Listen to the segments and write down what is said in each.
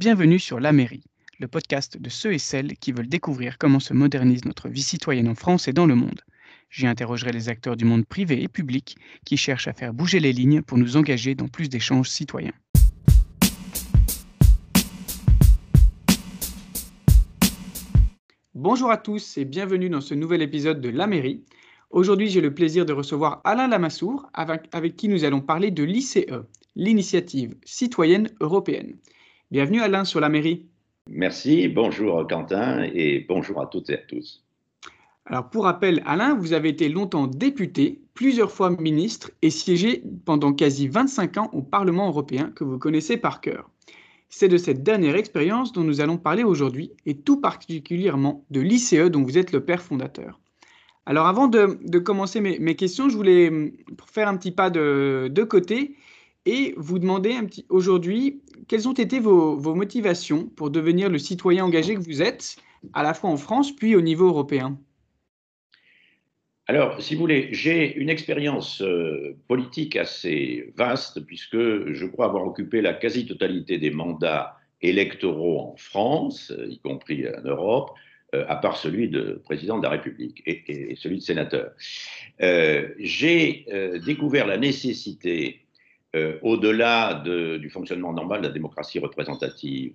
Bienvenue sur La Mairie, le podcast de ceux et celles qui veulent découvrir comment se modernise notre vie citoyenne en France et dans le monde. J'y interrogerai les acteurs du monde privé et public qui cherchent à faire bouger les lignes pour nous engager dans plus d'échanges citoyens. Bonjour à tous et bienvenue dans ce nouvel épisode de La Mairie. Aujourd'hui, j'ai le plaisir de recevoir Alain Lamassoure, avec, avec qui nous allons parler de l'ICE, l'initiative citoyenne européenne. Bienvenue Alain sur la mairie. Merci, bonjour Quentin et bonjour à toutes et à tous. Alors pour rappel, Alain, vous avez été longtemps député, plusieurs fois ministre et siégé pendant quasi 25 ans au Parlement européen que vous connaissez par cœur. C'est de cette dernière expérience dont nous allons parler aujourd'hui et tout particulièrement de l'ICE dont vous êtes le père fondateur. Alors avant de, commencer mes, questions, je voulais faire un petit pas de, de côté et vous demander un petit aujourd'hui quelles ont été vos, motivations pour devenir le citoyen engagé que vous êtes, à la fois en France puis au niveau européen? Alors, si vous voulez, j'ai une expérience euh, politique assez vaste, puisque je crois avoir occupé la quasi-totalité des mandats électoraux en France, y compris en Europe, euh, à part celui de président de la République et, celui de sénateur. Euh, j'ai découvert la nécessité euh, au-delà du fonctionnement normal de la démocratie représentative,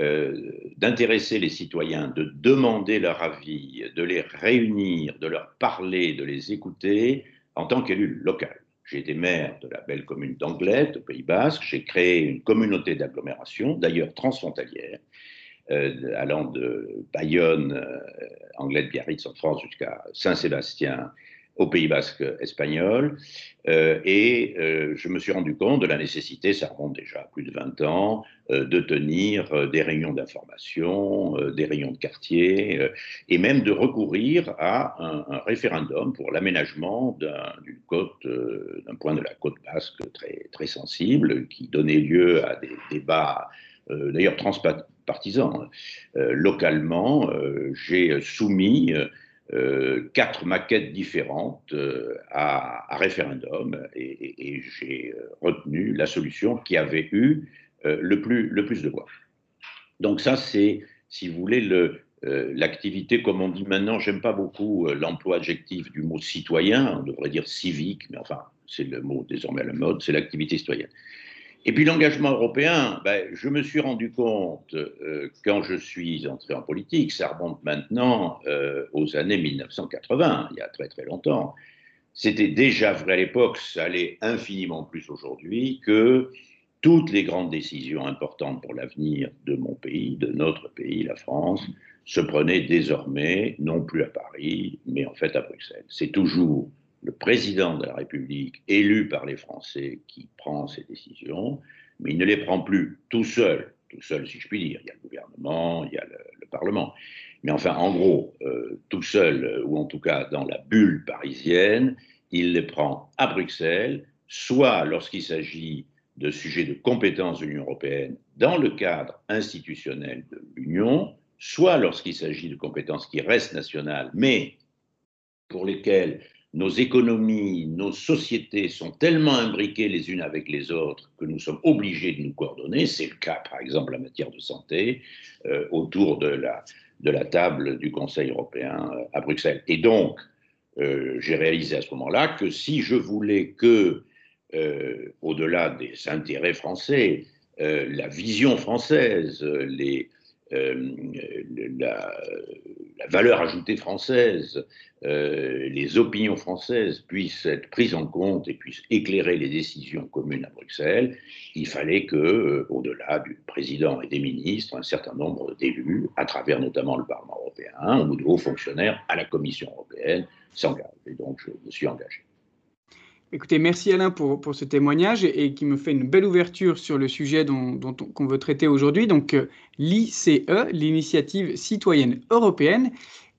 euh, d'intéresser les citoyens, de demander leur avis, de les réunir, de leur parler, de les écouter en tant qu'élu local. J'ai été maire de la belle commune d'Anglette, au Pays Basque. J'ai créé une communauté d'agglomération, d'ailleurs transfrontalière, euh, allant de Bayonne, Anglette, Biarritz en France, jusqu'à Saint-Sébastien au Pays basque espagnol. Euh, et euh, je me suis rendu compte de la nécessité, ça remonte déjà à plus de 20 ans, euh, de tenir des réunions d'information, des réunions de quartier, et même de recourir à un, référendum pour l'aménagement d'un point de la côte basque très, très sensible, qui donnait lieu à des débats, d'ailleurs transpartisans. localement, j'ai soumis euh, quatre maquettes différentes euh, à, référendum et, j'ai euh, retenu la solution qui avait eu le, plus, le plus de voix. Donc ça, c'est, si vous voulez, l'activité, comme on dit maintenant, j'aime pas beaucoup l'emploi adjectif du mot citoyen, on devrait dire civique, mais enfin, c'est le mot désormais à la mode, c'est l'activité citoyenne. Et puis l'engagement européen, ben, je me suis rendu compte euh, quand je suis entré en politique, ça remonte maintenant euh, aux années 1980, il y a très très longtemps. C'était déjà vrai à l'époque, ça allait infiniment plus aujourd'hui, que toutes les grandes décisions importantes pour l'avenir de mon pays, de notre pays, la France, se prenaient désormais non plus à Paris, mais en fait à Bruxelles. C'est toujours le président de la République élu par les Français qui prend ces décisions, mais il ne les prend plus tout seul, tout seul si je puis dire. Il y a le gouvernement, il y a le, Parlement. Mais enfin, en gros, euh, tout seul, ou en tout cas dans la bulle parisienne, il les prend à Bruxelles, soit lorsqu'il s'agit de sujets de compétence de l'Union européenne dans le cadre institutionnel de l'Union, soit lorsqu'il s'agit de compétences qui restent nationales, mais pour lesquelles nos économies, nos sociétés sont tellement imbriquées les unes avec les autres que nous sommes obligés de nous coordonner. C'est le cas, par exemple, en matière de santé, euh, autour de la, table du Conseil européen euh, à Bruxelles. Et donc, euh, j'ai réalisé à ce moment-là que si je voulais que, au-delà des intérêts français, la vision française, les, euh, la, valeur ajoutée française, euh, les opinions françaises puissent être prises en compte et puissent éclairer les décisions communes à Bruxelles, il fallait que, euh, au-delà du président et des ministres, un certain nombre d'élus, à travers notamment le Parlement européen ou de hauts fonctionnaires à la Commission européenne, s'engagent. Et donc, je me suis engagé. Écoutez, merci Alain pour, pour ce témoignage et, qui me fait une belle ouverture sur le sujet dont, dont qu'on veut traiter aujourd'hui, donc euh, l'ICE, l'initiative citoyenne européenne.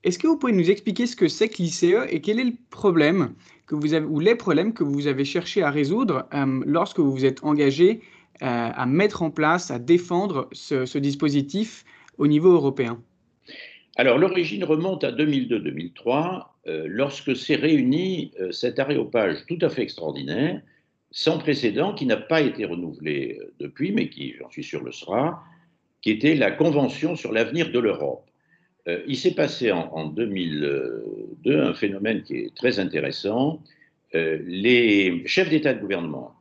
Est-ce que vous pouvez nous expliquer ce que c'est que l'ICE et quel est le problème que vous avez, ou les problèmes que vous avez cherché à résoudre euh, lorsque vous vous êtes engagé euh, à mettre en place, à défendre ce, ce dispositif au niveau européen? Alors l'origine remonte à 2002-2003, euh, lorsque s'est réuni euh, cet aréopage tout à fait extraordinaire, sans précédent, qui n'a pas été renouvelé euh, depuis, mais qui, j'en suis sûr, le sera, qui était la Convention sur l'avenir de l'Europe. Euh, il s'est passé en, 2002 un phénomène qui est très intéressant. Les chefs d'État et de gouvernement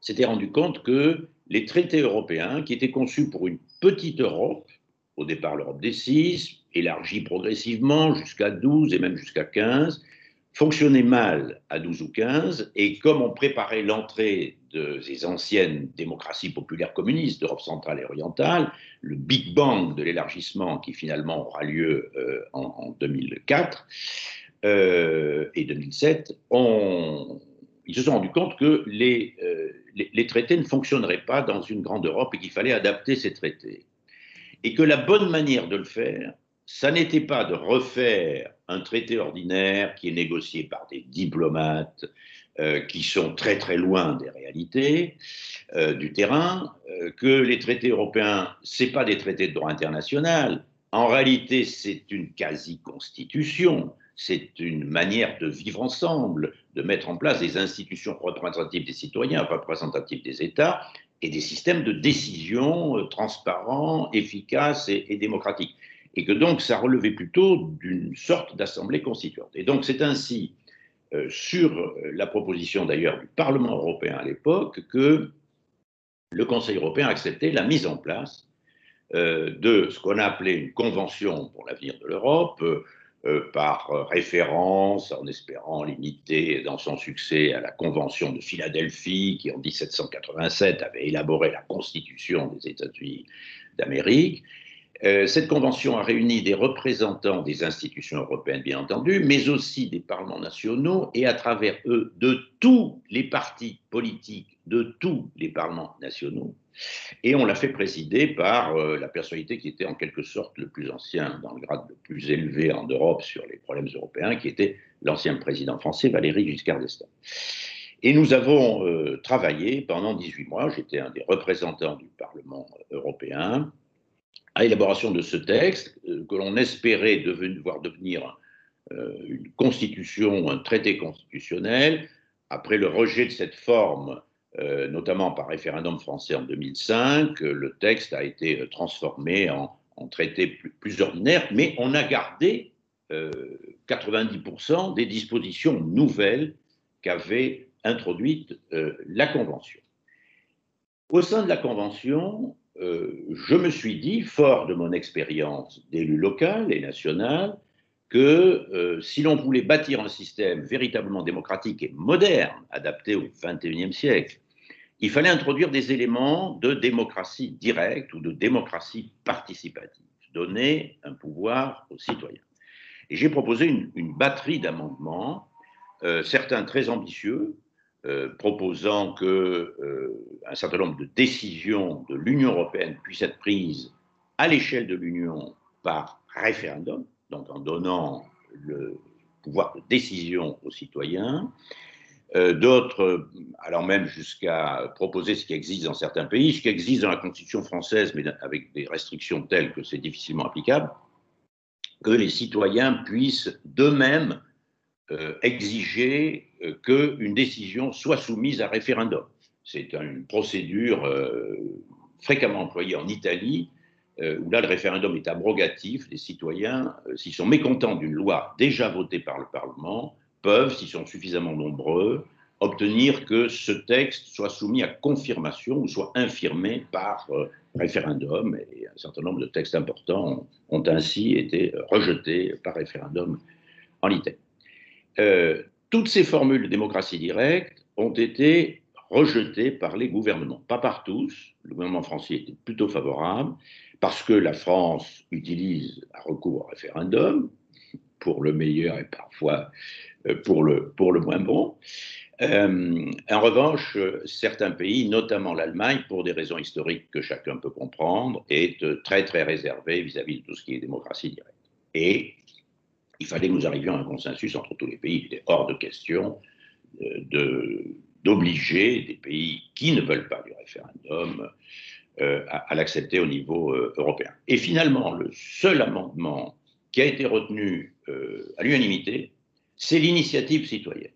s'étaient rendus compte que les traités européens, qui étaient conçus pour une petite Europe, au départ l'Europe des six, élargie progressivement jusqu'à 12 et même jusqu'à 15, fonctionnaient mal à 12 ou 15, et comme on préparait l'entrée de ces anciennes démocraties populaires communistes d'Europe centrale et orientale, le Big Bang de l'élargissement qui finalement aura lieu euh, en, 2004 euh, et 2007, ils se sont rendus compte que euh, les, traités ne fonctionneraient pas dans une grande Europe et qu'il fallait adapter ces traités. Et que la bonne manière de le faire, ça n'était pas de refaire un traité ordinaire qui est négocié par des diplomates euh, qui sont très très loin des réalités euh, du terrain, euh, que les traités européens, ce pas des traités de droit international. En réalité, c'est une quasi-constitution. C'est une manière de vivre ensemble, de mettre en place des institutions représentatives des citoyens, représentatives des États, et des systèmes de décision transparents, efficaces et, démocratiques. Et que donc ça relevait plutôt d'une sorte d'assemblée constituante. Et donc c'est ainsi euh, sur euh, la proposition d'ailleurs du Parlement européen à l'époque, que le Conseil européen a accepté la mise en place euh, de ce qu'on a appelé une convention pour l'avenir de l'Europe, par référence, en espérant limiter dans son succès à la Convention de Philadelphie, qui en 1787 avait élaboré la Constitution des États-Unis d'Amérique, euh, cette convention a réuni des représentants des institutions européennes, bien entendu, mais aussi des parlements nationaux et à travers eux de tous les partis politiques, de tous les parlements nationaux. Et on l'a fait présider par euh, la personnalité qui était en quelque sorte le plus ancien, dans le grade le plus élevé en Europe sur les problèmes européens, qui était l'ancien président français Valéry Giscard d'Estaing. Et nous avons euh, travaillé pendant 18 mois, j'étais un des représentants du Parlement européen, à l'élaboration de ce texte, euh, que l'on espérait devenir, voir devenir une constitution, un traité constitutionnel, après le rejet de cette forme, euh, notamment par référendum français en 2005, le texte a été transformé en, traité plus, ordinaire, mais on a gardé 90% des dispositions nouvelles qu'avait introduites la Convention. Au sein de la Convention, euh, je me suis dit, fort de mon expérience d'élu local et national, que euh, si l'on voulait bâtir un système véritablement démocratique et moderne, adapté au XXIe siècle, il fallait introduire des éléments de démocratie directe ou de démocratie participative, donner un pouvoir aux citoyens. Et j'ai proposé une, batterie d'amendements, euh, certains très ambitieux, euh, proposant qu'un euh, certain nombre de décisions de l'Union européenne puissent être prises à l'échelle de l'Union par référendum, donc en donnant le pouvoir de décision aux citoyens. Euh, d'autres allant même jusqu'à proposer ce qui existe dans certains pays, ce qui existe dans la Constitution française, mais avec des restrictions telles que c'est difficilement applicable, que les citoyens puissent d'eux-mêmes euh, exiger euh, qu'une décision soit soumise à référendum. C'est une procédure euh, fréquemment employée en Italie, où là le référendum est abrogatif. Les citoyens, s'ils sont mécontents d'une loi déjà votée par le Parlement, peuvent, s'ils sont suffisamment nombreux, obtenir que ce texte soit soumis à confirmation ou soit infirmé par référendum. Et un certain nombre de textes importants ont ainsi été rejetés par référendum en Italie. Euh, toutes ces formules de démocratie directe ont été rejetées par les gouvernements. Pas par tous, le gouvernement français était plutôt favorable, parce que la France utilise un recours au référendum, pour le meilleur et parfois euh, pour le, pour le moins bon. Euh, en revanche, certains pays, notamment l'Allemagne, pour des raisons historiques que chacun peut comprendre, est très très réservé vis-à-vis -vis de tout ce qui est démocratie directe. Et il fallait que nous arrivions à un consensus entre tous les pays. Il était hors de question euh, d'obliger des pays qui ne veulent pas du référendum euh, à, l'accepter au niveau euh, européen. Et finalement, le seul amendement qui a été retenu à l'unanimité, c'est l'initiative citoyenne.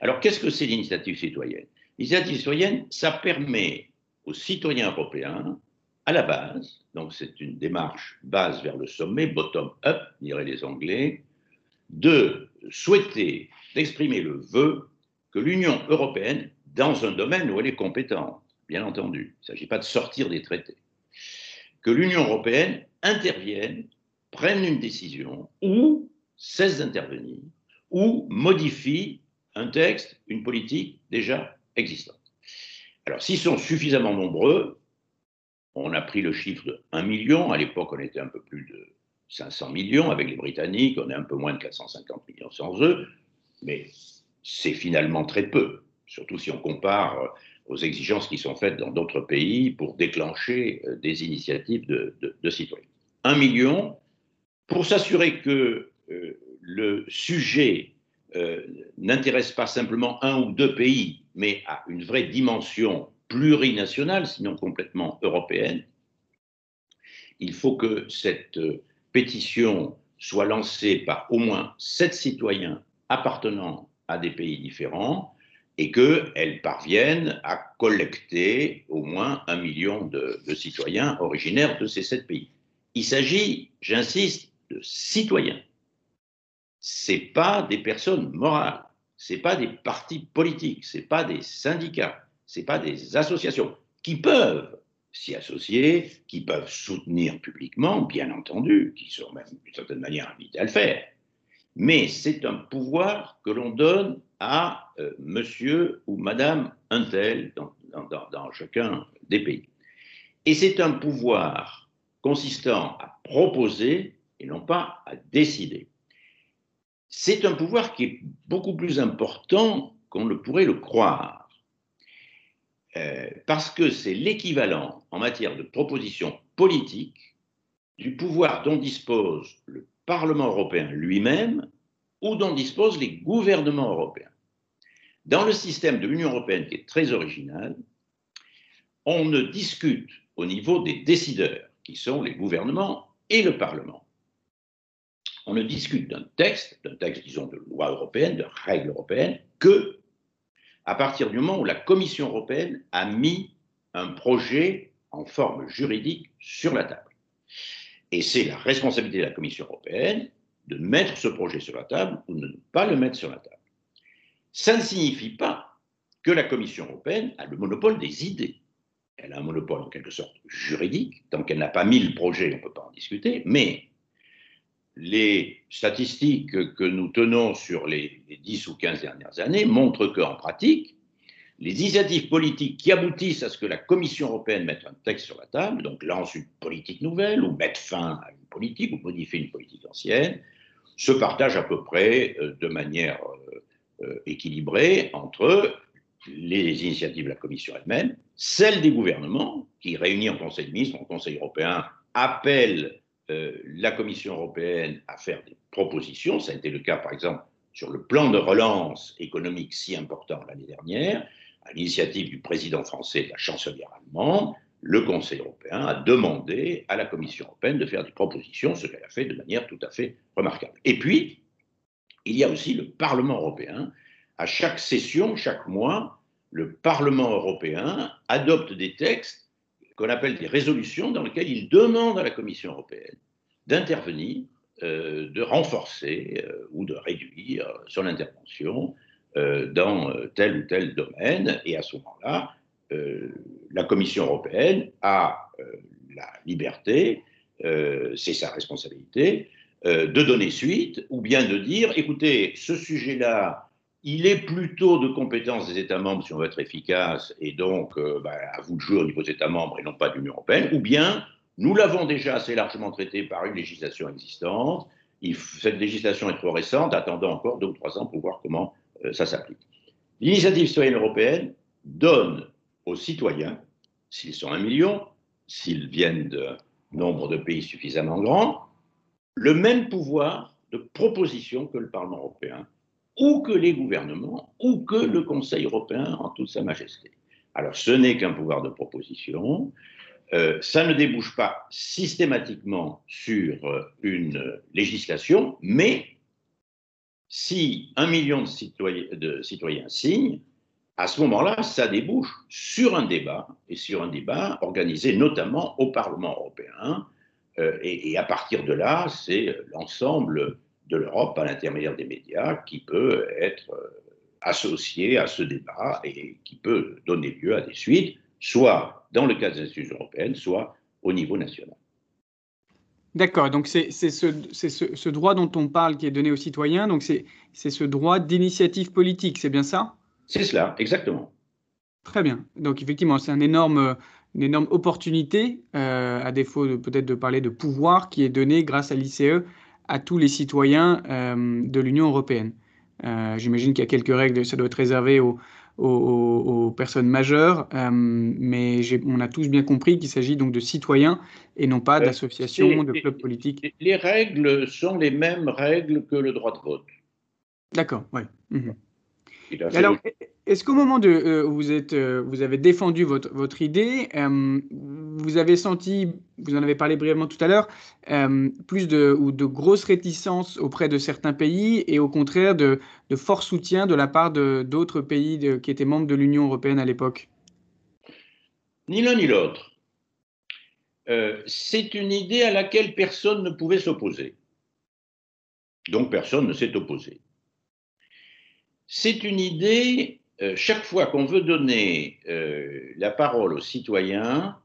Alors, qu'est-ce que c'est l'initiative citoyenne? L'initiative citoyenne, ça permet aux citoyens européens à la base, donc c'est une démarche base vers le sommet, bottom-up, diraient les Anglais, de souhaiter, d'exprimer le vœu que l'Union européenne, dans un domaine où elle est compétente, bien entendu, il ne s'agit pas de sortir des traités, que l'Union européenne intervienne, prenne une décision ou cesse d'intervenir ou modifie un texte, une politique déjà existante. Alors, s'ils sont suffisamment nombreux, on a pris le chiffre de 1 million, à l'époque on était un peu plus de 500 millions avec les Britanniques, on est un peu moins de 450 millions sans eux, mais c'est finalement très peu, surtout si on compare euh, aux exigences qui sont faites dans d'autres pays pour déclencher euh, des initiatives de, citoyens. Un million, pour s'assurer que euh, le sujet n'intéresse pas simplement un ou deux pays, mais a une vraie dimension plurinationale, sinon complètement européenne, il faut que cette pétition soit lancée par au moins sept citoyens appartenant à des pays différents et qu'elle parvienne à collecter au moins un million de, citoyens originaires de ces sept pays. Il s'agit, j'insiste, de citoyens. C'est pas des personnes morales, c'est pas des partis politiques, c'est pas des syndicats, c'est pas des associations qui peuvent s'y associer, qui peuvent soutenir publiquement, bien entendu, qui sont même d'une certaine manière invités à le faire. Mais c'est un pouvoir que l'on donne à euh, monsieur ou madame un tel dans, dans chacun des pays. Et c'est un pouvoir consistant à proposer et non pas à décider. C'est un pouvoir qui est beaucoup plus important qu'on ne pourrait le croire. Euh, parce que c'est l'équivalent en matière de proposition politique du pouvoir dont dispose le Parlement européen lui-même ou dont disposent les gouvernements européens. Dans le système de l'Union européenne qui est très original, on ne discute au niveau des décideurs, qui sont les gouvernements et le Parlement. On ne discute d'un texte, d'un texte, disons, de loi européenne, de règles européennes, que à partir du moment où la Commission européenne a mis un projet en forme juridique sur la table. Et c'est la responsabilité de la Commission européenne de mettre ce projet sur la table ou de ne pas le mettre sur la table. Ça ne signifie pas que la Commission européenne a le monopole des idées. Elle a un monopole en quelque sorte juridique, tant qu'elle n'a pas mis le projet, on ne peut pas en discuter, mais les statistiques que nous tenons sur les, 10 ou 15 dernières années montrent qu'en pratique, les initiatives politiques qui aboutissent à ce que la Commission européenne mette un texte sur la table, donc lance une politique nouvelle ou mette fin à une politique ou modifie une politique ancienne, se partagent à peu près euh, de manière euh, euh, équilibrée entre les initiatives de la Commission elle-même, celles des gouvernements, qui réunis en Conseil de ministres, en Conseil européen, appellent euh, la Commission européenne à faire des propositions. Ça a été le cas, par exemple, sur le plan de relance économique si important l'année dernière, à l'initiative du président français et de la chancelière allemande. Le Conseil européen a demandé à la Commission européenne de faire des propositions, ce qu'elle a fait de manière tout à fait remarquable. Et puis, il y a aussi le Parlement européen. À chaque session, chaque mois, le Parlement européen adopte des textes qu'on appelle des résolutions dans lesquelles il demande à la Commission européenne d'intervenir, euh, de renforcer euh, ou de réduire son intervention euh, dans tel ou tel domaine. Et à ce moment-là, la Commission européenne a la liberté, c'est sa responsabilité, de donner suite ou bien de dire, écoutez, ce sujet-là, il est plutôt de compétence des États membres si on veut être efficace, et donc euh, bah, à vous de jouer au niveau des États membres et non pas de l'Union européenne, ou bien nous l'avons déjà assez largement traité par une législation existante, cette législation est trop récente, attendons encore deux ou trois ans pour voir comment euh, ça s'applique. L'initiative citoyenne européenne donne aux citoyens, s'ils sont un million, s'ils viennent de nombre de pays suffisamment grands, le même pouvoir de proposition que le Parlement européen ou que les gouvernements, ou que le Conseil européen en toute sa majesté. Alors ce n'est qu'un pouvoir de proposition, euh, ça ne débouche pas systématiquement sur euh, une législation, mais si un million de citoyens, de signent, à ce moment-là, ça débouche sur un débat, et sur un débat organisé notamment au Parlement européen. Euh, et, à partir de là, c'est l'ensemble de l'Europe, à l'intermédiaire des médias, qui peut être euh, associé à ce débat et qui peut donner lieu à des suites, soit dans le cadre des institutions européennes, soit au niveau national. D'accord, donc c'est ce, droit dont on parle qui est donné aux citoyens, donc c'est ce droit d'initiative politique, c'est bien ça? C'est cela, exactement. Très bien, donc effectivement c'est un énorme, une énorme opportunité, euh, à défaut peut-être de parler de pouvoir, qui est donné grâce à l'ICE à tous les citoyens euh, de l'Union européenne. Euh, j'imagine qu'il y a quelques règles, ça doit être réservé aux, aux, personnes majeures, euh, mais on a tous bien compris qu'il s'agit donc de citoyens et non pas d'associations, de clubs politiques. Les règles sont les mêmes règles que le droit de vote. D'accord, oui. Mhm. Alors, est-ce qu'au moment euh, vous êtes, euh, vous avez défendu votre, idée, euh, vous avez senti, vous en avez parlé brièvement tout à l'heure, plus de ou de grosses réticences auprès de certains pays et au contraire de, de fort soutien de la part d'autres pays qui étaient membres de l'Union européenne à l'époque? Ni l'un ni l'autre. C'est une idée à laquelle personne ne pouvait s'opposer. Donc personne ne s'est opposé. C'est une idée, euh, chaque fois qu'on veut donner euh, la parole aux citoyens,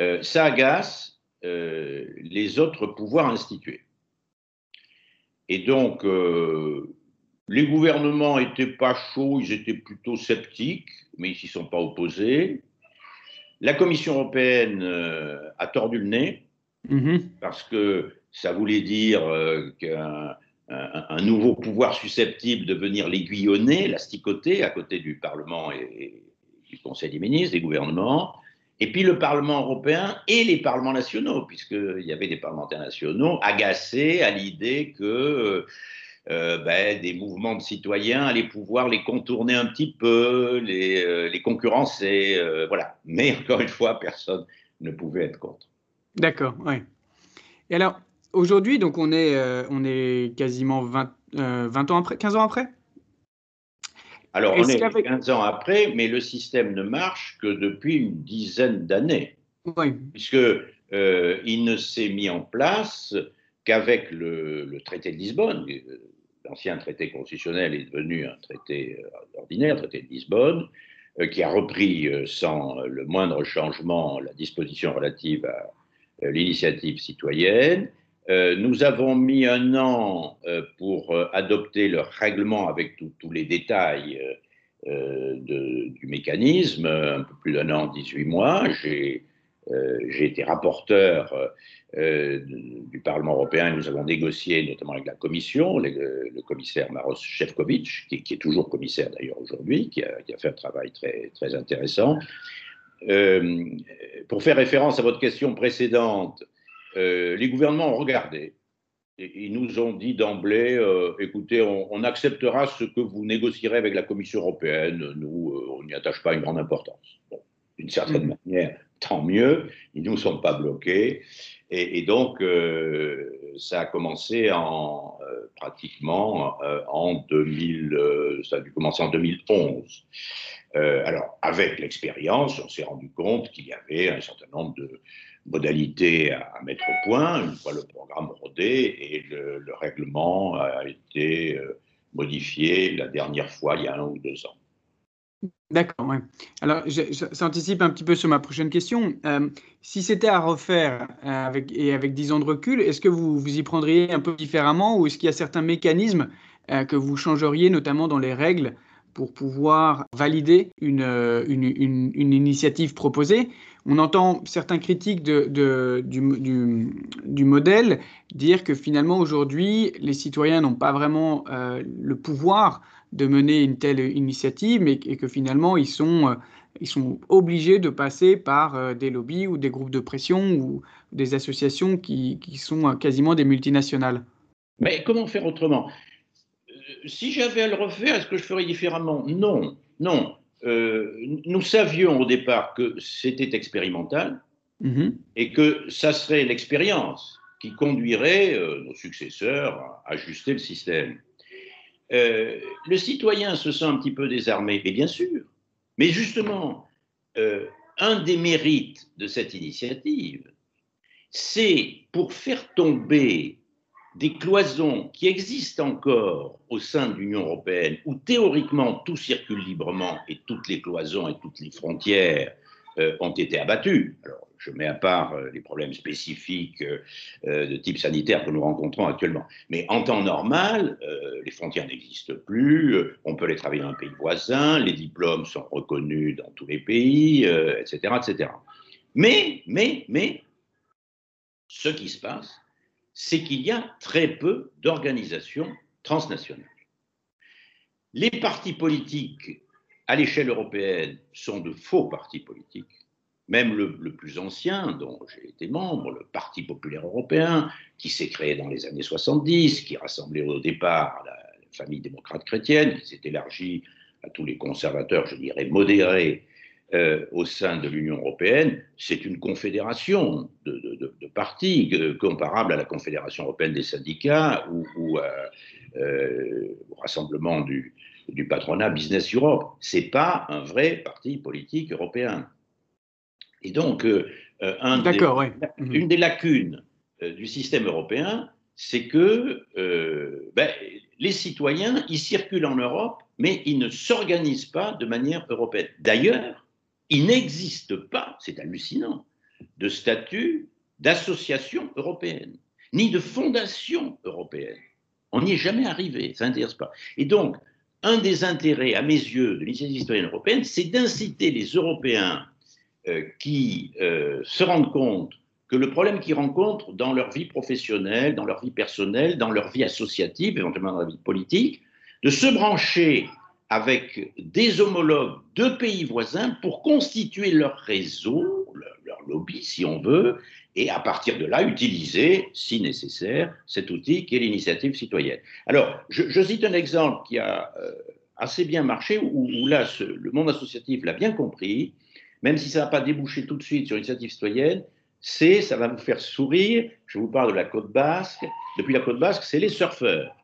euh, ça agace les autres pouvoirs institués. Et donc, les gouvernements n'étaient pas chauds, ils étaient plutôt sceptiques, mais ils s'y sont pas opposés. La Commission européenne a tordu le nez, mm-hmm. parce que ça voulait dire qu'un un, nouveau pouvoir susceptible de venir l'aiguillonner, l'asticoter à côté du Parlement et, du Conseil des ministres, des gouvernements, et puis le Parlement européen et les parlements nationaux, puisqu'il y avait des parlementaires nationaux agacés à l'idée que euh, ben, des mouvements de citoyens allaient pouvoir les contourner un petit peu, les, euh, les concurrencer, euh, voilà. Mais encore une fois, personne ne pouvait être contre. D'accord, oui. Et alors, Aujourd'hui, donc on est, euh, on est quasiment 20, 20, euh, ans après, 15 ans après? Alors on est 15 ans après, mais le système ne marche que depuis une dizaine d'années. Oui. Puisque euh, il ne s'est mis en place qu'avec le, traité de Lisbonne. L'ancien traité constitutionnel est devenu un traité ordinaire, traité de Lisbonne, qui a repris sans le moindre changement la disposition relative à l'initiative citoyenne euh, nous avons mis un an euh, pour euh, adopter le règlement avec tous les détails du mécanisme, un peu plus d'un an, 18 mois. J'ai été rapporteur du Parlement européen et nous avons négocié notamment avec la Commission, le, commissaire Maros Shevkovitch, qui, est toujours commissaire d'ailleurs aujourd'hui, qui, a fait un travail très intéressant. pour faire référence à votre question précédente, euh, les gouvernements ont regardé et ils nous ont dit d'emblée, euh, écoutez, on, acceptera ce que vous négocierez avec la Commission européenne, nous, euh, on n'y attache pas une grande importance. D'une certaine mmh. manière, tant mieux, ils ne nous sont pas bloqués. Et, donc, ça a commencé en, pratiquement en 2000, ça a dû commencer en 2011. alors, avec l'expérience, on s'est rendu compte qu'il y avait un certain nombre de, modalités à, mettre au point une fois le programme rodé et le, règlement a été euh, modifié la dernière fois il y a un ou deux ans. D'accord, ouais. Alors, ça anticipe un petit peu sur ma prochaine question. Euh, si c'était à refaire euh, avec, et avec 10 ans de recul, est-ce que vous vous y prendriez un peu différemment ou est-ce qu'il y a certains mécanismes que vous changeriez, notamment dans les règles, pour pouvoir valider une, une, une, une initiative proposée on entend certains critiques de, du, modèle dire que finalement aujourd'hui, les citoyens n'ont pas vraiment euh, le pouvoir de mener une telle initiative et, que finalement, ils sont, euh, ils sont obligés de passer par euh, des lobbies ou des groupes de pression ou des associations qui, qui sont quasiment des multinationales. Mais comment faire autrement? Si j'avais à le refaire, est-ce que je ferais différemment? Non, non. Euh, nous savions au départ que c'était expérimental mhm. et que ça serait l'expérience qui conduirait euh, nos successeurs à ajuster le système. euh, le citoyen se sent un petit peu désarmé, mais bien sûr. Mais justement, un des mérites de cette initiative, c'est pour faire tomber des cloisons qui existent encore au sein de l'Union européenne, où théoriquement tout circule librement et toutes les cloisons et toutes les frontières euh, ont été abattues. Alors, je mets à part euh, les problèmes spécifiques euh, de type sanitaire que nous rencontrons actuellement. Mais en temps normal, les frontières n'existent plus, on peut les travailler dans un pays voisin, les diplômes sont reconnus dans tous les pays, etc., etc. Mais, mais, mais, ce qui se passe, c'est qu'il y a très peu d'organisations transnationales. Les partis politiques à l'échelle européenne sont de faux partis politiques. Même le, plus ancien, dont j'ai été membre, le Parti populaire européen, qui s'est créé dans les années 70, qui rassemblait au départ la, famille démocrate chrétienne, qui s'est élargi à tous les conservateurs, je dirais modérés, euh, au sein de l'Union européenne, c'est une confédération de, partis euh, comparable à la Confédération européenne des syndicats ou, euh, au rassemblement du, patronat Business Europe. Ce n'est pas un vrai parti politique européen. Et donc, un mhm. une des lacunes du système européen, c'est que ben, les citoyens, ils circulent en Europe, mais ils ne s'organisent pas de manière européenne. D'ailleurs, il n'existe pas, c'est hallucinant, de statut d'association européenne, ni de fondation européenne. On n'y est jamais arrivé, ça n'intéresse pas. Et donc, un des intérêts, à mes yeux, de l'initiative citoyenne européenne, c'est d'inciter les Européens euh, qui euh, se rendent compte que le problème qu'ils rencontrent dans leur vie professionnelle, dans leur vie personnelle, dans leur vie associative, éventuellement dans la vie politique, de se brancher avec des homologues de pays voisins pour constituer leur réseau, leur, lobby si on veut, et à partir de là utiliser, si nécessaire, cet outil qui est l'initiative citoyenne. Alors, je, cite un exemple qui a euh, assez bien marché, où, là, le monde associatif l'a bien compris, même si ça n'a pas débouché tout de suite sur l'initiative citoyenne, c'est, ça va vous faire sourire, je vous parle de la côte basque, depuis la côte basque, c'est les surfeurs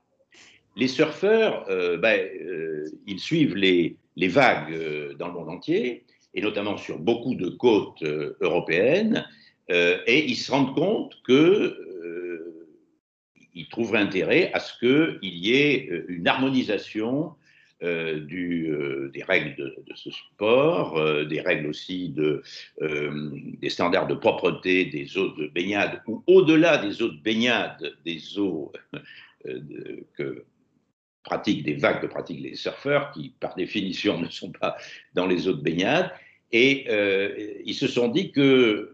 les surfeurs, euh, ben, euh, ils suivent les, vagues euh, dans le monde entier, et notamment sur beaucoup de côtes européennes, et ils se rendent compte qu'ils trouveraient intérêt à ce qu'il y ait une harmonisation des règles de, ce sport, des règles aussi de, des standards de propreté des eaux de baignade, ou au-delà des eaux de baignade, des eaux que pratique des vagues de pratique les surfeurs, qui par définition ne sont pas dans les eaux de baignade. Et euh, ils se sont dit que euh,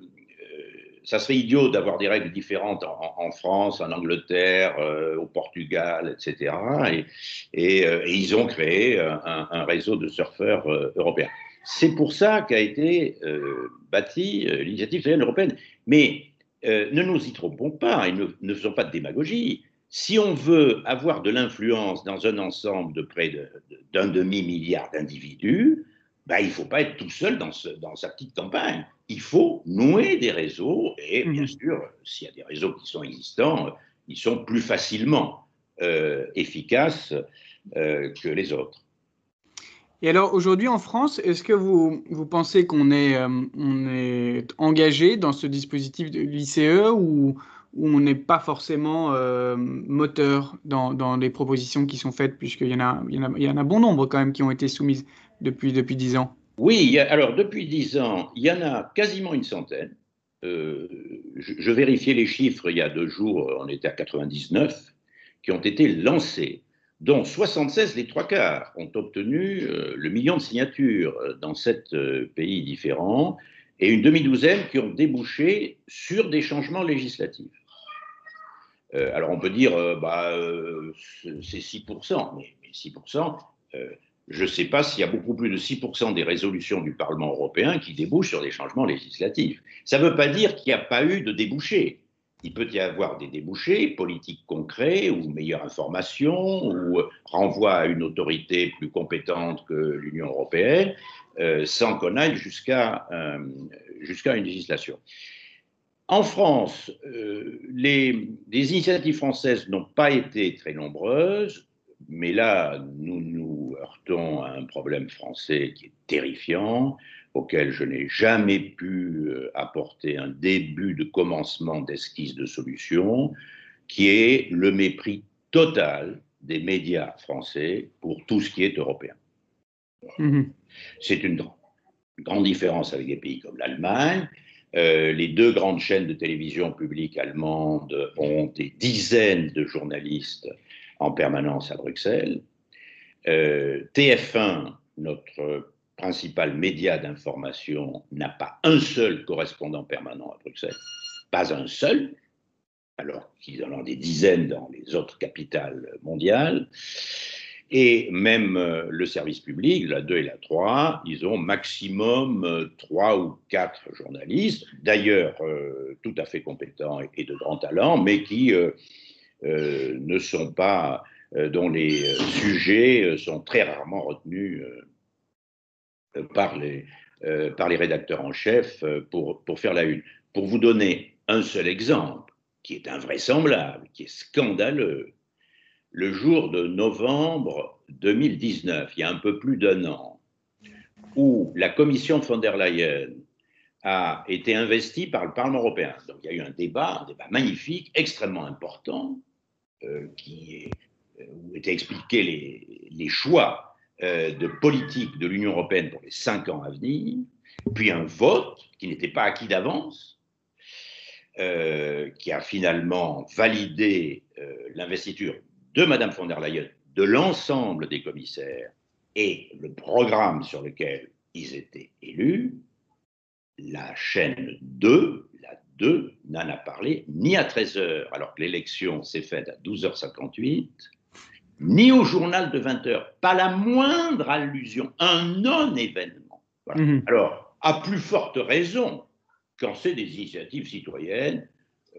ça serait idiot d'avoir des règles différentes en, France, en Angleterre, euh, au Portugal, etc. Et, ils ont créé un, réseau de surfeurs européens. C'est pour ça qu'a été bâtie l'initiative citoyenne européenne. Mais ne nous y trompons pas, et ne, ne pas de démagogie si on veut avoir de l'influence dans un ensemble de près d'un demi-milliard d'individus, ben, il ne faut pas être tout seul dans, sa petite campagne. Il faut nouer des réseaux et bien mhm. sûr, s'il y a des réseaux qui sont existants, ils sont plus facilement euh, efficaces euh, que les autres. Et alors aujourd'hui en France, est-ce que vous, pensez qu'on est, euh, est engagé dans ce dispositif de l'ICE ou, où on n'est pas forcément euh, moteur dans, les propositions qui sont faites, puisqu'il y, en a, il, bon nombre quand même qui ont été soumises depuis, depuis 10 ans. Oui, alors depuis 10 ans, il y en a quasiment une centaine. Euh, je, vérifiais les chiffres il y a deux jours, on était à 99, qui ont été lancés, dont 76, les trois quarts, ont obtenu euh, le million de signatures dans sept pays différents, et une demi-douzaine qui ont débouché sur des changements législatifs. Euh, alors on peut dire, euh, bah, euh, c'est 6%, mais, 6%, je ne sais pas s'il y a beaucoup plus de 6% des résolutions du Parlement européen qui débouchent sur des changements législatifs. Ça ne veut pas dire qu'il n'y a pas eu de débouchés. Il peut y avoir des débouchés politiques concrets ou meilleure information ou renvoi à une autorité plus compétente que l'Union européenne sans qu'on aille jusqu'à jusqu'à une législation. En France, les, initiatives françaises n'ont pas été très nombreuses, mais là, nous nous heurtons à un problème français qui est terrifiant, auquel je n'ai jamais pu euh, apporter un début de commencement d'esquisse de solution, qui est le mépris total des médias français pour tout ce qui est européen. Mmh C'est une grande différence avec des pays comme l'Allemagne. Euh, les deux grandes chaînes de télévision publiques allemandes ont des dizaines de journalistes en permanence à Bruxelles. Euh, TF1, notre principal média d'information, n'a pas un seul correspondant permanent à Bruxelles, pas un seul, alors qu'ils en ont des dizaines dans les autres capitales mondiales. Et même euh, le service public, la 2 et la 3, ils ont maximum 3 ou 4 journalistes, d'ailleurs tout à fait compétents et, de grand talent, mais qui euh, ne sont pas, euh, dont les euh, sujets sont très rarement retenus par les, par les rédacteurs en chef pour, pour faire la une. Pour vous donner un seul exemple, qui est invraisemblable, qui est scandaleux, le jour de novembre 2019, il y a un peu plus d'un an, où la commission von der Leyen a été investie par le Parlement européen. Donc il y a eu un débat, un débat magnifique, extrêmement important, euh, qui euh, où étaient expliqués les, choix euh, de politique de l'Union européenne pour les cinq ans à venir, puis un vote qui n'était pas acquis d'avance, qui a finalement validé l'investiture de Mme von der Leyen, de l'ensemble des commissaires et le programme sur lequel ils étaient élus, la chaîne 2, la 2 n'en a parlé ni à 13h, alors que l'élection s'est faite à 12h58, ni au journal de 20h. Pas la moindre allusion, un non-événement. Mhm. Alors, à plus forte raison, quand c'est des initiatives citoyennes,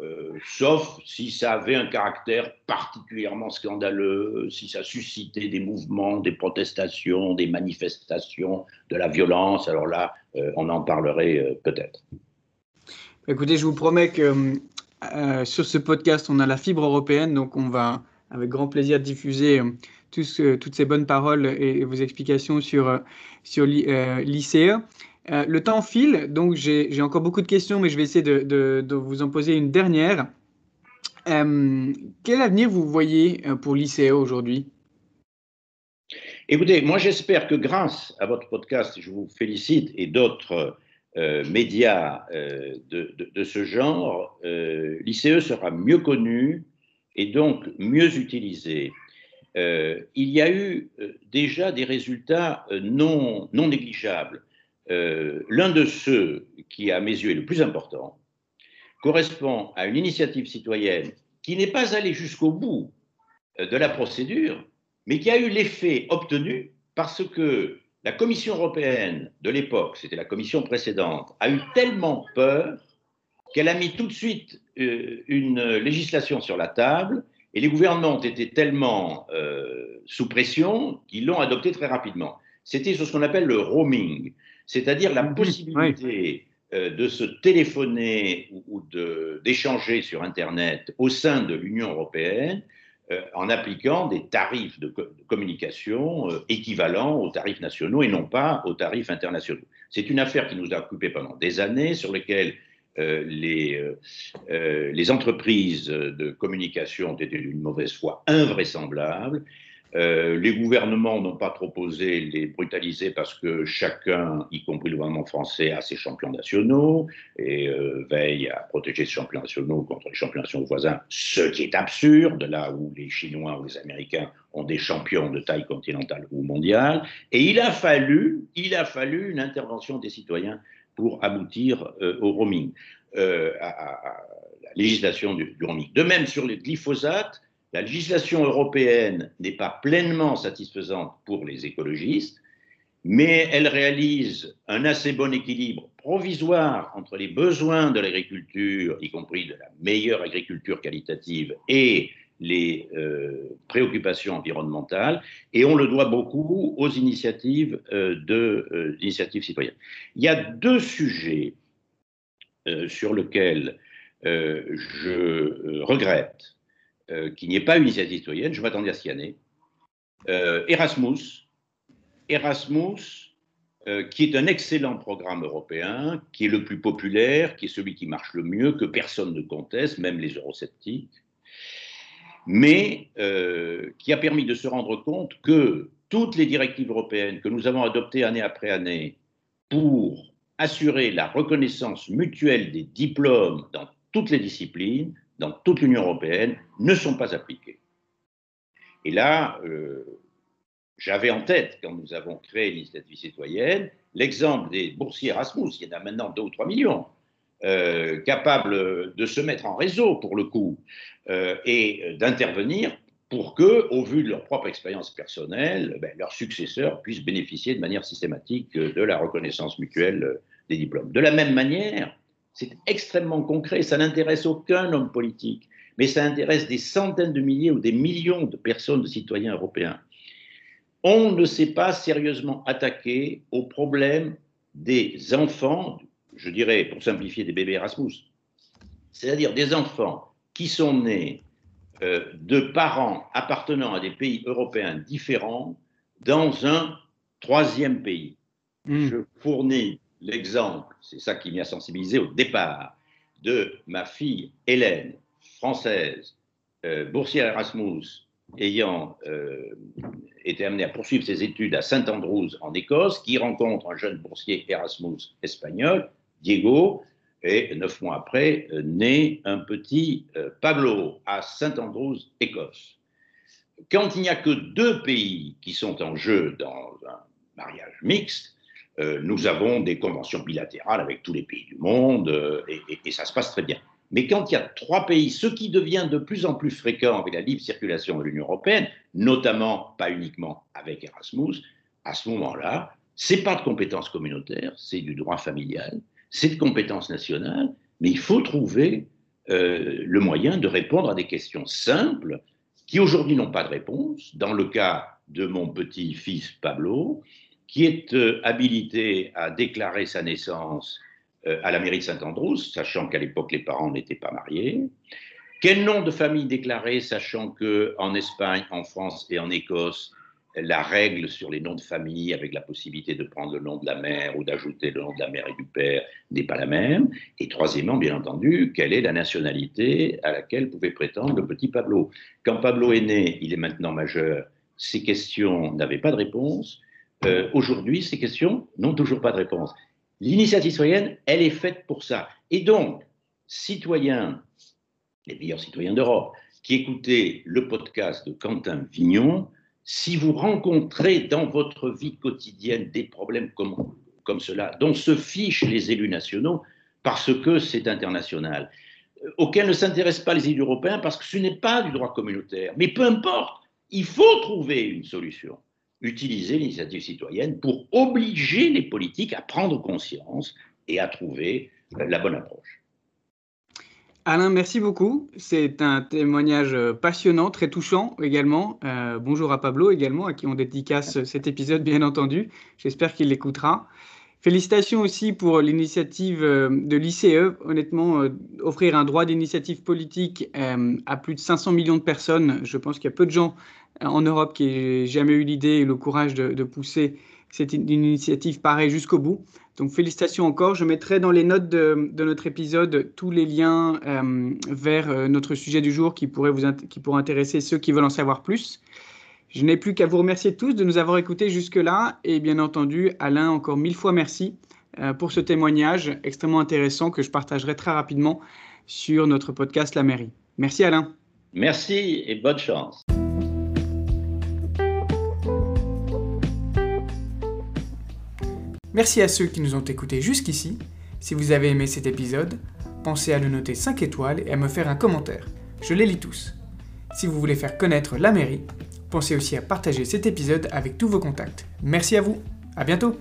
euh, sauf si ça avait un caractère particulièrement scandaleux, si ça suscitait des mouvements, des protestations, des manifestations, de la violence, alors là, euh, on en parlerait euh, peut-être. Écoutez, je vous promets que sur ce podcast, on a la fibre européenne, donc on va avec grand plaisir diffuser toutes ces bonnes paroles et, vos explications sur, sur l'ICE. Le temps file, donc j'ai encore beaucoup de questions, mais je vais essayer de, vous en poser une dernière. quel avenir vous voyez pour l'ICE aujourd'hui? Écoutez, moi j'espère que grâce à votre podcast, je vous félicite, et d'autres euh, médias euh, de, ce genre, euh, l'ICE sera mieux connu et donc mieux utilisé. il y a eu déjà des résultats non, non négligeables. L'un de ceux qui, à mes yeux, est le plus important, correspond à une initiative citoyenne qui n'est pas allée jusqu'au bout de la procédure, mais qui a eu l'effet obtenu parce que la Commission européenne de l'époque, c'était la Commission précédente, a eu tellement peur qu'elle a mis tout de suite euh, une législation sur la table et les gouvernements ont été tellement euh, sous pression qu'ils l'ont adoptée très rapidement. C'était ce qu'on appelle le roaming, c'est-à-dire la possibilité euh, de se téléphoner ou, d'échanger sur Internet au sein de l'Union européenne euh, en appliquant des tarifs de, communication euh, équivalents aux tarifs nationaux et non pas aux tarifs internationaux. C'est une affaire qui nous a occupé pendant des années, sur laquelle euh, les, les entreprises de communication ont été d'une mauvaise foi invraisemblable euh, les gouvernements n'ont pas trop osé les brutaliser parce que chacun, y compris le gouvernement français, a ses champions nationaux et euh, veille à protéger ses champions nationaux contre les champions nationaux voisins, ce qui est absurde, là où les Chinois ou les Américains ont des champions de taille continentale ou mondiale. Et il a fallu, il a fallu une intervention des citoyens pour aboutir euh, au roaming, à, la législation du, du roaming. De même, sur les glyphosates, la législation européenne n'est pas pleinement satisfaisante pour les écologistes, mais elle réalise un assez bon équilibre provisoire entre les besoins de l'agriculture, y compris de la meilleure agriculture qualitative, et les euh, préoccupations environnementales, et on le doit beaucoup aux initiatives, euh, euh, citoyennes. Il y a deux sujets sur lesquels je regrette euh, qu'il n'y ait pas une initiative citoyenne. Je m'attendais à ce qu'il y en ait. Erasmus, Erasmus, euh, qui est un excellent programme européen, qui est le plus populaire, qui est celui qui marche le mieux, que personne ne conteste, même les eurosceptiques, mais euh, qui a permis de se rendre compte que toutes les directives européennes que nous avons adoptées année après année pour assurer la reconnaissance mutuelle des diplômes dans toutes les disciplines, dans toute l'Union européenne, ne sont pas appliquées. Et là, euh, j'avais en tête, quand nous avons créé l'initiative citoyenne, l'exemple des boursiers Erasmus, il y en a maintenant 2 ou 3 millions, euh, capables de se mettre en réseau pour le coup euh, et d'intervenir pour que, au vu de leur propre expérience personnelle, ben, leurs successeurs puissent bénéficier de manière systématique de la reconnaissance mutuelle des diplômes. De la même manière, c'est extrêmement concret, ça n'intéresse aucun homme politique, mais ça intéresse des centaines de milliers ou des millions de personnes, de citoyens européens on ne s'est pas sérieusement attaqué au problème des enfants, je dirais pour simplifier des bébés Erasmus, c'est-à-dire des enfants qui sont nés euh, de parents appartenant à des pays européens différents dans un troisième pays. Hmm. Je fournis l'exemple, c'est ça qui m'y a sensibilisé au départ, de ma fille Hélène, française, euh, boursière Erasmus, ayant euh, été amené à poursuivre ses études à Saint Andrews en Écosse, qui rencontre un jeune boursier Erasmus espagnol, Diego, et neuf mois après, euh, naît un petit Pablo à Saint Andrews, Écosse. Quand il n'y a que deux pays qui sont en jeu dans un mariage mixte, nous avons des conventions bilatérales avec tous les pays du monde et ça se passe très bien. Mais quand il y a trois pays, ce qui devient de plus en plus fréquent avec la libre circulation de l'Union européenne, notamment pas uniquement avec Erasmus, à ce moment-là, c'est pas de compétence communautaire, c'est du droit familial, c'est de compétence nationale, mais il faut trouver euh, le moyen de répondre à des questions simples qui aujourd'hui n'ont pas de réponse. Dans le cas de mon petit-fils Pablo, qui est euh, habilité à déclarer sa naissance euh, à la mairie de Saint-Andrews, sachant qu'à l'époque les parents n'étaient pas mariés. Quel nom de famille déclarer, sachant que en Espagne, en France et en Écosse, la règle sur les noms de famille, avec la possibilité de prendre le nom de la mère ou d'ajouter le nom de la mère et du père, n'est pas la même. Et troisièmement, bien entendu, quelle est la nationalité à laquelle pouvait prétendre le petit Pablo? Quand Pablo est né, il est maintenant majeur, ces questions n'avaient pas de réponse. Euh, aujourd'hui, ces questions n'ont toujours pas de réponse. L'initiative citoyenne, elle est faite pour ça. Et donc, citoyens, les meilleurs citoyens d'Europe, qui écoutez le podcast de Quentin Vignon, si vous rencontrez dans votre vie quotidienne des problèmes comme, comme cela, dont se fichent les élus nationaux, parce que c'est international, euh, auxquels ne s'intéressent pas les élus européens, parce que ce n'est pas du droit communautaire, mais peu importe, il faut trouver une solution utiliser l'initiative citoyenne pour obliger les politiques à prendre conscience et à trouver euh, la bonne approche. Alain, merci beaucoup. C'est un témoignage euh, passionnant, très touchant également. Euh, bonjour à Pablo également, à qui on dédicace cet épisode, bien entendu. J'espère qu'il l'écoutera. Félicitations aussi pour l'initiative de l'ICE. Honnêtement, offrir un droit d'initiative politique à plus de 500 millions de personnes, je pense qu'il y a peu de gens en Europe qui n'ait jamais eu l'idée et le courage de, pousser cette initiative pareille jusqu'au bout. Donc félicitations encore. Je mettrai dans les notes de, notre épisode tous les liens euh, vers euh, notre sujet du jour qui pourrait vous qui intéresser ceux qui veulent en savoir plus. Je n'ai plus qu'à vous remercier tous de nous avoir écoutés jusque-là et bien entendu Alain encore mille fois merci euh, pour ce témoignage extrêmement intéressant que je partagerai très rapidement sur notre podcast La Mairie. Merci Alain. Merci et bonne chance. Merci à ceux qui nous ont écoutés jusqu'ici. Si vous avez aimé cet épisode, pensez à le noter 5 étoiles et à me faire un commentaire. Je les lis tous. Si vous voulez faire connaître la mairie, pensez aussi à partager cet épisode avec tous vos contacts. Merci à vous. À bientôt.